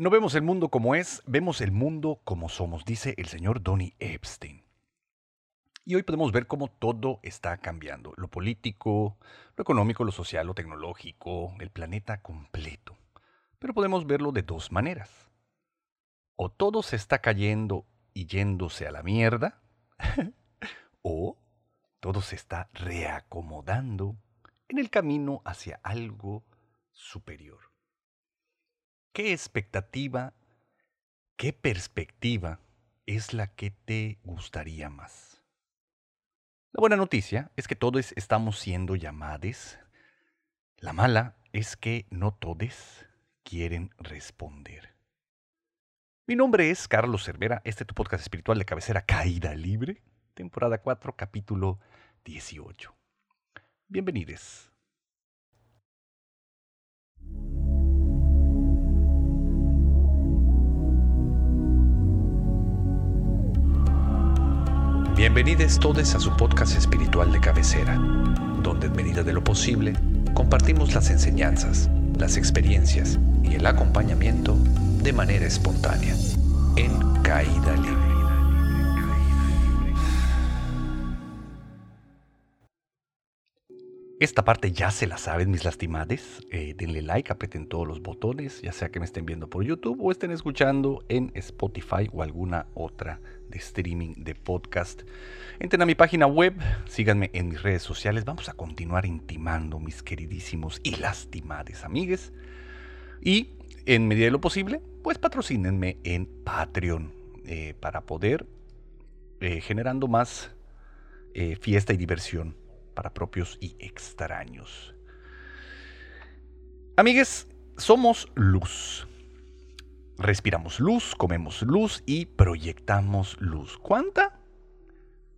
No vemos el mundo como es, vemos el mundo como somos, dice el señor Donny Epstein. Y hoy podemos ver cómo todo está cambiando, lo político, lo económico, lo social, lo tecnológico, el planeta completo. Pero podemos verlo de dos maneras. O todo se está cayendo y yéndose a la mierda, o todo se está reacomodando en el camino hacia algo superior. ¿Qué expectativa, qué perspectiva es la que te gustaría más? La buena noticia es que todos estamos siendo llamados. La mala es que no todos quieren responder. Mi nombre es Carlos Cervera, este es tu podcast espiritual de cabecera Caída Libre, temporada 4, capítulo 18. Bienvenidos. Bienvenidos todos a su podcast espiritual de cabecera, donde en medida de lo posible compartimos las enseñanzas, las experiencias y el acompañamiento de manera espontánea, en caída libre. Esta parte ya se la saben mis lastimades. Eh, denle like, aprieten todos los botones, ya sea que me estén viendo por YouTube o estén escuchando en Spotify o alguna otra de streaming de podcast. Entren a mi página web, síganme en mis redes sociales. Vamos a continuar intimando, mis queridísimos y lastimades amigues. Y en medida de lo posible, pues patrocínenme en Patreon eh, para poder eh, generando más fiesta y diversión para propios y extraños. Amigues, somos luz. Respiramos luz, comemos luz y proyectamos luz. ¿Cuánta?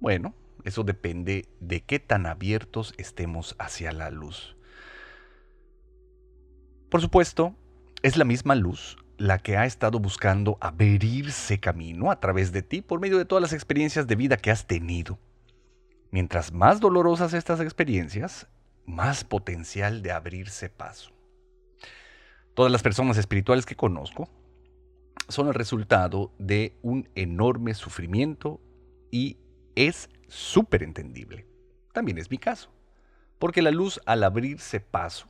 Bueno, eso depende de qué tan abiertos estemos hacia la luz. Por supuesto, es la misma luz la que ha estado buscando abrirse camino a través de ti por medio de todas las experiencias de vida que has tenido. Mientras más dolorosas estas experiencias, más potencial de abrirse paso. Todas las personas espirituales que conozco son el resultado de un enorme sufrimiento y es súper entendible. También es mi caso, porque la luz al abrirse paso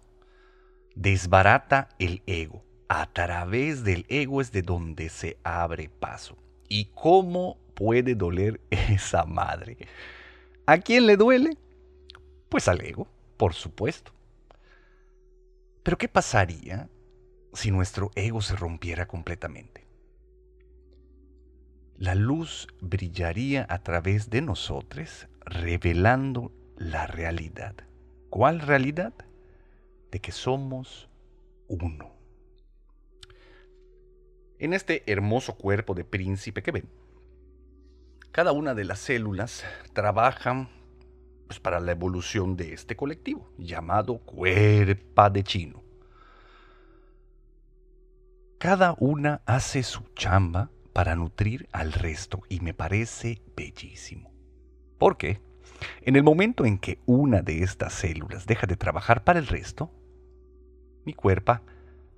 desbarata el ego. A través del ego es de donde se abre paso. ¿Y cómo puede doler esa madre? ¿A quién le duele? Pues al ego, por supuesto. Pero ¿qué pasaría si nuestro ego se rompiera completamente? La luz brillaría a través de nosotros, revelando la realidad. ¿Cuál realidad? De que somos uno. En este hermoso cuerpo de príncipe que ven, cada una de las células trabajan pues, para la evolución de este colectivo, llamado cuerpa de chino. Cada una hace su chamba para nutrir al resto y me parece bellísimo. ¿Por qué? En el momento en que una de estas células deja de trabajar para el resto, mi cuerpo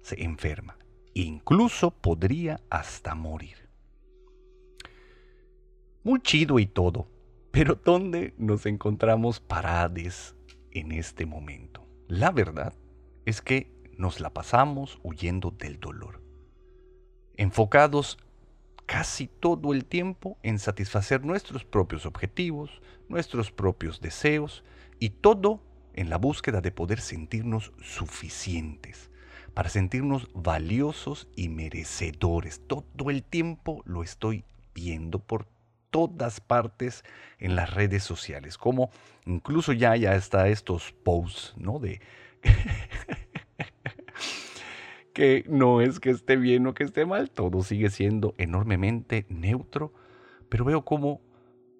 se enferma. Incluso podría hasta morir muy chido y todo. Pero ¿dónde nos encontramos parades en este momento? La verdad es que nos la pasamos huyendo del dolor. Enfocados casi todo el tiempo en satisfacer nuestros propios objetivos, nuestros propios deseos y todo en la búsqueda de poder sentirnos suficientes, para sentirnos valiosos y merecedores. Todo el tiempo lo estoy viendo por todas partes en las redes sociales, como incluso ya, ya está estos posts, ¿no? De que no es que esté bien o que esté mal, todo sigue siendo enormemente neutro, pero veo cómo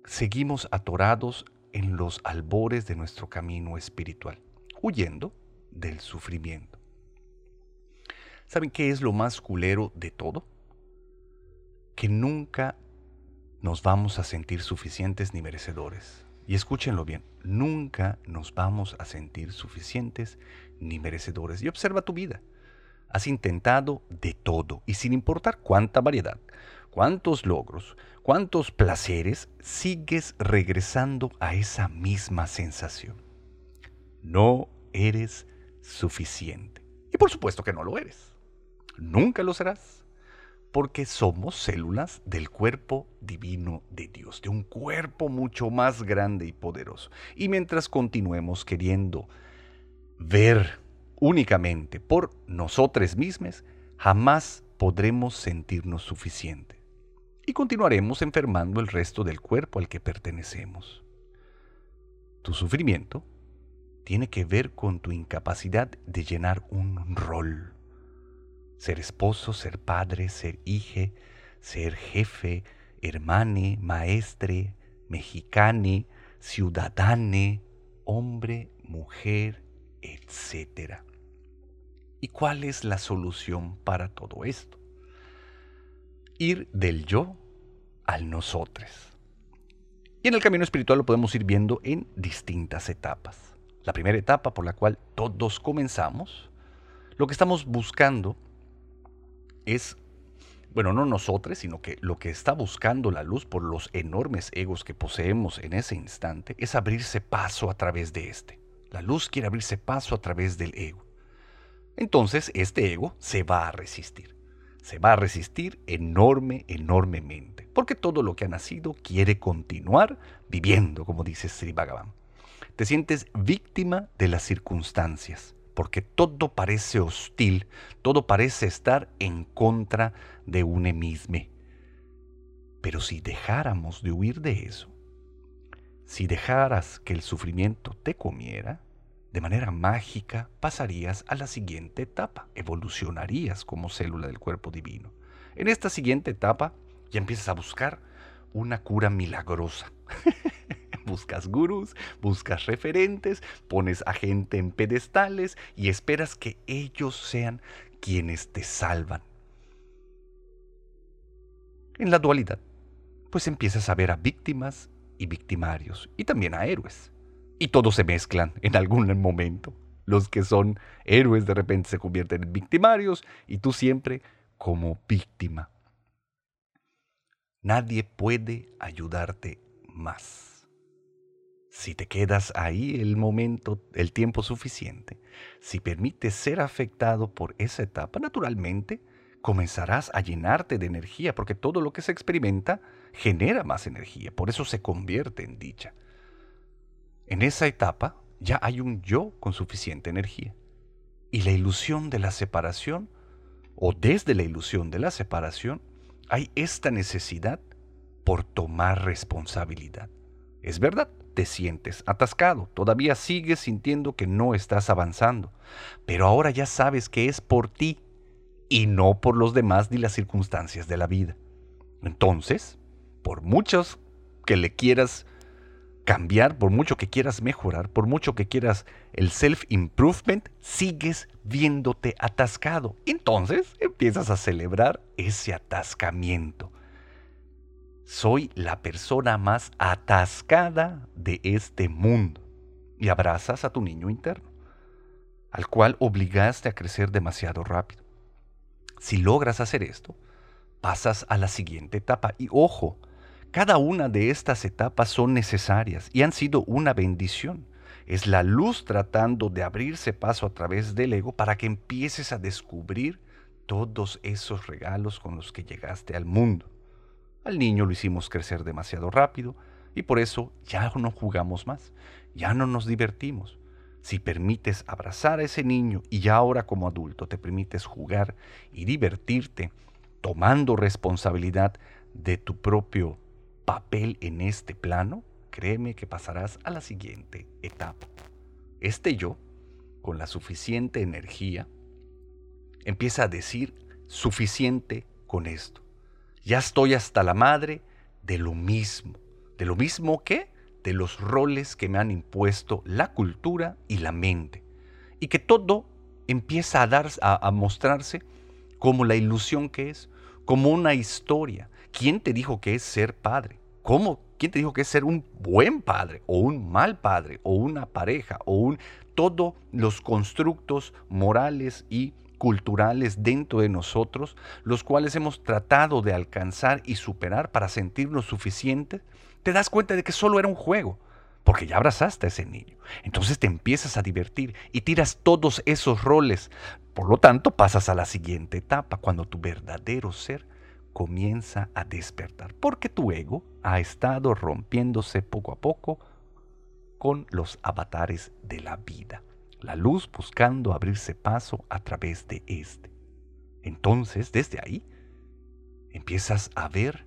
seguimos atorados en los albores de nuestro camino espiritual, huyendo del sufrimiento. ¿Saben qué es lo más culero de todo? Que nunca nos vamos a sentir suficientes ni merecedores. Y escúchenlo bien, nunca nos vamos a sentir suficientes ni merecedores. Y observa tu vida. Has intentado de todo y sin importar cuánta variedad, cuántos logros, cuántos placeres, sigues regresando a esa misma sensación. No eres suficiente. Y por supuesto que no lo eres. Nunca lo serás. Porque somos células del cuerpo divino de Dios, de un cuerpo mucho más grande y poderoso. Y mientras continuemos queriendo ver únicamente por nosotros mismos, jamás podremos sentirnos suficientes. Y continuaremos enfermando el resto del cuerpo al que pertenecemos. Tu sufrimiento tiene que ver con tu incapacidad de llenar un rol. Ser esposo, ser padre, ser hije, ser jefe, hermane, maestre, mexicane, ciudadane, hombre, mujer, etc. ¿Y cuál es la solución para todo esto? Ir del yo al nosotros. Y en el camino espiritual lo podemos ir viendo en distintas etapas la primera etapa por la cual todos comenzamos, lo que estamos buscando es, bueno, no nosotros, sino que lo que está buscando la luz por los enormes egos que poseemos en ese instante es abrirse paso a través de este. La luz quiere abrirse paso a través del ego. Entonces este ego se va a resistir. Se va a resistir enorme, enormemente. Porque todo lo que ha nacido quiere continuar viviendo, como dice Sri Bhagavan. Te sientes víctima de las circunstancias, porque todo parece hostil, todo parece estar en contra de un mismo. Pero si dejáramos de huir de eso, si dejaras que el sufrimiento te comiera, de manera mágica pasarías a la siguiente etapa, evolucionarías como célula del cuerpo divino. En esta siguiente etapa ya empiezas a buscar una cura milagrosa. buscas gurús, buscas referentes, pones a gente en pedestales y esperas que ellos sean quienes te salvan. En la dualidad, pues empiezas a ver a víctimas y victimarios y también a héroes. Y todos se mezclan en algún momento. Los que son héroes de repente se convierten en victimarios y tú siempre como víctima. Nadie puede ayudarte más. Si te quedas ahí el momento, el tiempo suficiente, si permites ser afectado por esa etapa, naturalmente comenzarás a llenarte de energía, porque todo lo que se experimenta genera más energía, por eso se convierte en dicha. En esa etapa ya hay un yo con suficiente energía. Y la ilusión de la separación, o desde la ilusión de la separación, hay esta necesidad por tomar responsabilidad. Es verdad, te sientes atascado, todavía sigues sintiendo que no estás avanzando, pero ahora ya sabes que es por ti y no por los demás ni las circunstancias de la vida. Entonces, por muchos que le quieras cambiar, por mucho que quieras mejorar, por mucho que quieras el self-improvement, sigues viéndote atascado. Entonces empiezas a celebrar ese atascamiento soy la persona más atascada de este mundo. Y abrazas a tu niño interno, al cual obligaste a crecer demasiado rápido. Si logras hacer esto, pasas a la siguiente etapa. Y ojo, cada una de estas etapas son necesarias y han sido una bendición. Es la luz tratando de abrirse paso a través del ego para que empieces a descubrir todos esos regalos con los que llegaste al mundo. Al niño lo hicimos crecer demasiado rápido y por eso ya no jugamos más, ya no nos divertimos. Si permites abrazar a ese niño y ya ahora como adulto te permites jugar y divertirte tomando responsabilidad de tu propio papel en este plano, créeme que pasarás a la siguiente etapa. Este yo, con la suficiente energía, empieza a decir suficiente con esto ya estoy hasta la madre de lo mismo. ¿De lo mismo que? De los roles que me han impuesto la cultura y la mente. Y que todo empieza a, dar, a, mostrarse como la ilusión que es, como una historia. ¿Quién te dijo que es ser padre? ¿Cómo? ¿Quién te dijo que es ser un buen padre o un mal padre o una pareja o un todos los constructos morales y culturales dentro de nosotros, los cuales hemos tratado de alcanzar y superar para sentirnos suficientes, te das cuenta de que solo era un juego, porque ya abrazaste a ese niño. Entonces te empiezas a divertir y tiras todos esos roles. Por lo tanto, pasas a la siguiente etapa, cuando tu verdadero ser comienza a despertar, porque tu ego ha estado rompiéndose poco a poco con los avatares de la vida, la luz buscando abrirse paso a través de este. Entonces, desde ahí, empiezas a ver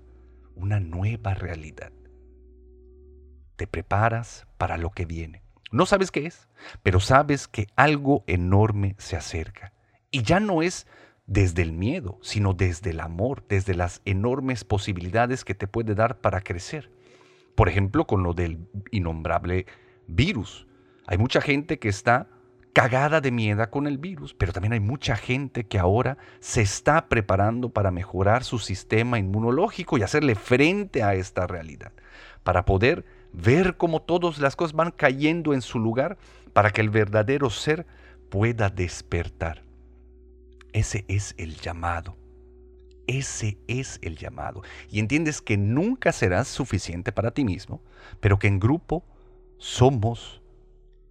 una nueva realidad. Te preparas para lo que viene. No sabes qué es, pero sabes que algo enorme se acerca. Y ya no es desde el miedo, sino desde el amor, desde las enormes posibilidades que te puede dar para crecer. Por ejemplo, con lo del innombrable virus. Hay mucha gente que está cagada de miedo con el virus, pero también hay mucha gente que ahora se está preparando para mejorar su sistema inmunológico y hacerle frente a esta realidad, para poder ver cómo todas las cosas van cayendo en su lugar, para que el verdadero ser pueda despertar. Ese es el llamado. Ese es el llamado. Y entiendes que nunca serás suficiente para ti mismo, pero que en grupo somos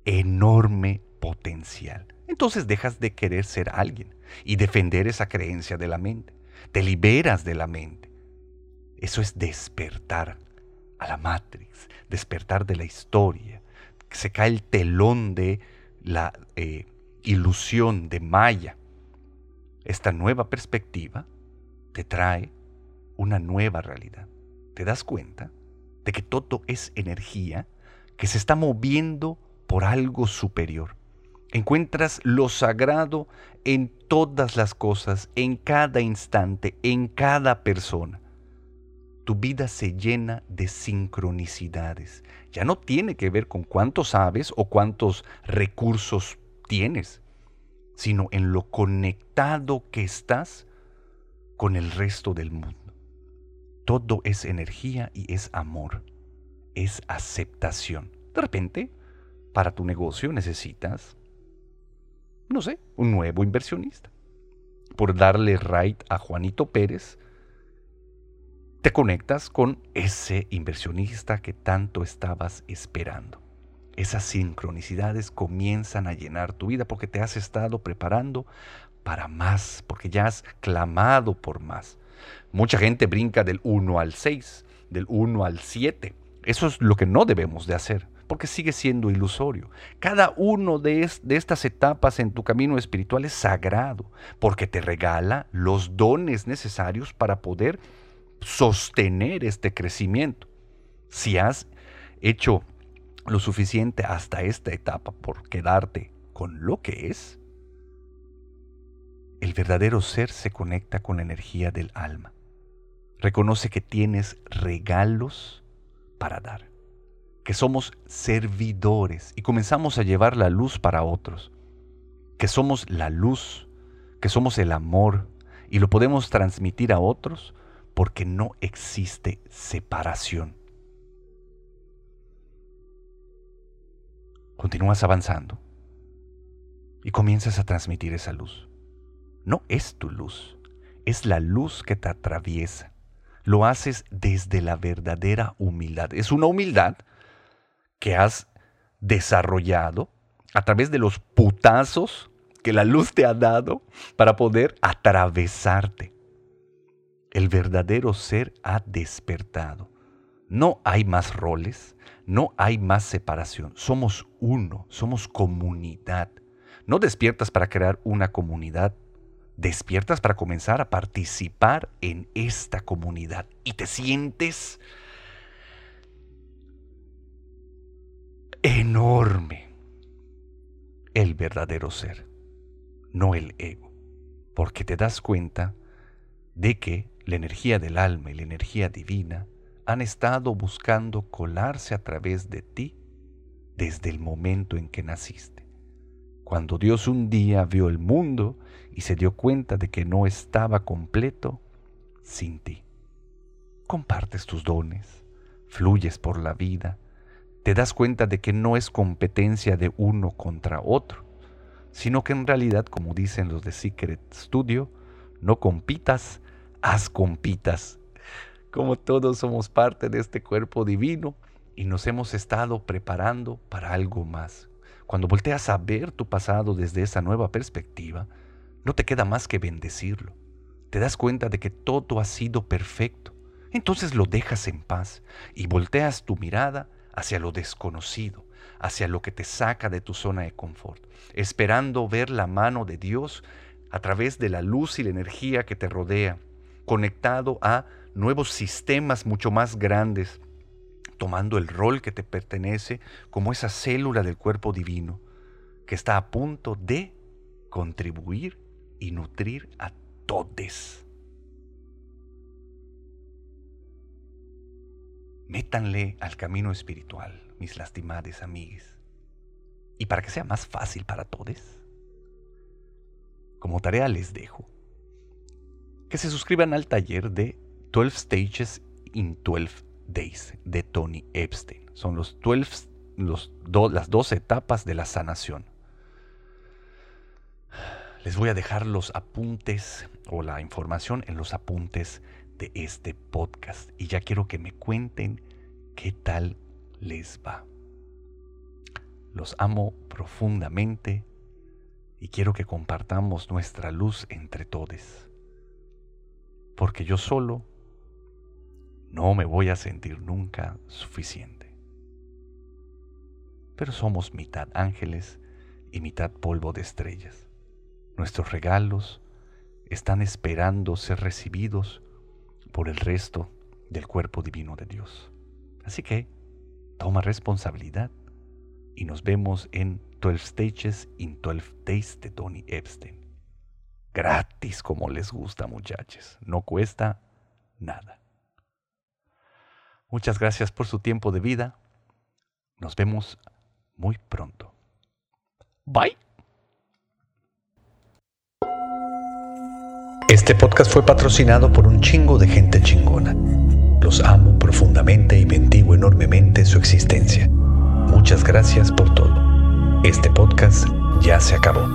enorme potencial. Entonces dejas de querer ser alguien y defender esa creencia de la mente. Te liberas de la mente. Eso es despertar a la Matrix, despertar de la historia. Se cae el telón de la eh, ilusión de Maya esta nueva perspectiva te trae una nueva realidad. ¿Te das cuenta de que todo es energía que se está moviendo por algo superior? Encuentras lo sagrado en todas las cosas, en cada instante, en cada persona. Tu vida se llena de sincronicidades. Ya no tiene que ver con cuántos sabes o cuántos recursos tienes sino en lo conectado que estás con el resto del mundo. Todo es energía y es amor, es aceptación. De repente, para tu negocio necesitas, no sé, un nuevo inversionista. Por darle right a Juanito Pérez, te conectas con ese inversionista que tanto estabas esperando esas sincronicidades comienzan a llenar tu vida porque te has estado preparando para más, porque ya has clamado por más. Mucha gente brinca del 1 al 6, del 1 al 7. Eso es lo que no debemos de hacer, porque sigue siendo ilusorio. Cada uno de, de estas etapas en tu camino espiritual es sagrado, porque te regala los dones necesarios para poder sostener este crecimiento. Si has hecho lo suficiente hasta esta etapa por quedarte con lo que es, el verdadero ser se conecta con la energía del alma. Reconoce que tienes regalos para dar, que somos servidores y comenzamos a llevar la luz para otros, que somos la luz, que somos el amor y lo podemos transmitir a otros porque no existe separación. Continúas avanzando y comienzas a transmitir esa luz. No es tu luz, es la luz que te atraviesa. Lo haces desde la verdadera humildad. Es una humildad que has desarrollado a través de los putazos que la luz te ha dado para poder atravesarte. El verdadero ser ha despertado. No hay más roles, no hay más separación, somos uno, somos comunidad. No despiertas para crear una comunidad, despiertas para comenzar a participar en esta comunidad y te sientes enorme. El verdadero ser, no el ego, porque te das cuenta de que la energía del alma y la energía divina han estado buscando colarse a través de ti desde el momento en que naciste. Cuando Dios un día vio el mundo y se dio cuenta de que no estaba completo sin ti. Compartes tus dones, fluyes por la vida, te das cuenta de que no es competencia de uno contra otro, sino que en realidad, como dicen los de Secret Studio, no compitas, haz compitas. Como todos somos parte de este cuerpo divino y nos hemos estado preparando para algo más. Cuando volteas a ver tu pasado desde esa nueva perspectiva, no te queda más que bendecirlo. Te das cuenta de que todo ha sido perfecto. Entonces lo dejas en paz y volteas tu mirada hacia lo desconocido, hacia lo que te saca de tu zona de confort, esperando ver la mano de Dios a través de la luz y la energía que te rodea, conectado a nuevos sistemas mucho más grandes, tomando el rol que te pertenece como esa célula del cuerpo divino que está a punto de contribuir y nutrir a todos. Métanle al camino espiritual, mis lastimades amigues. Y para que sea más fácil para todos, como tarea les dejo que se suscriban al taller de 12 Stages in 12 Days de Tony Epstein. Son los 12, los las 12 etapas de la sanación. Les voy a dejar los apuntes o la información en los apuntes de este podcast y ya quiero que me cuenten qué tal les va. Los amo profundamente y quiero que compartamos nuestra luz entre todos. Porque yo solo no me voy a sentir nunca suficiente. Pero somos mitad ángeles y mitad polvo de estrellas. Nuestros regalos están esperando ser recibidos por el resto del cuerpo divino de Dios. Así que toma responsabilidad y nos vemos en 12 Stages in 12 Days de Tony Epstein. Gratis como les gusta muchachos, no cuesta nada. Muchas gracias por su tiempo de vida. Nos vemos muy pronto. Bye. Este podcast fue patrocinado por un chingo de gente chingona. Los amo profundamente y bendigo enormemente su existencia. Muchas gracias por todo. Este podcast ya se acabó.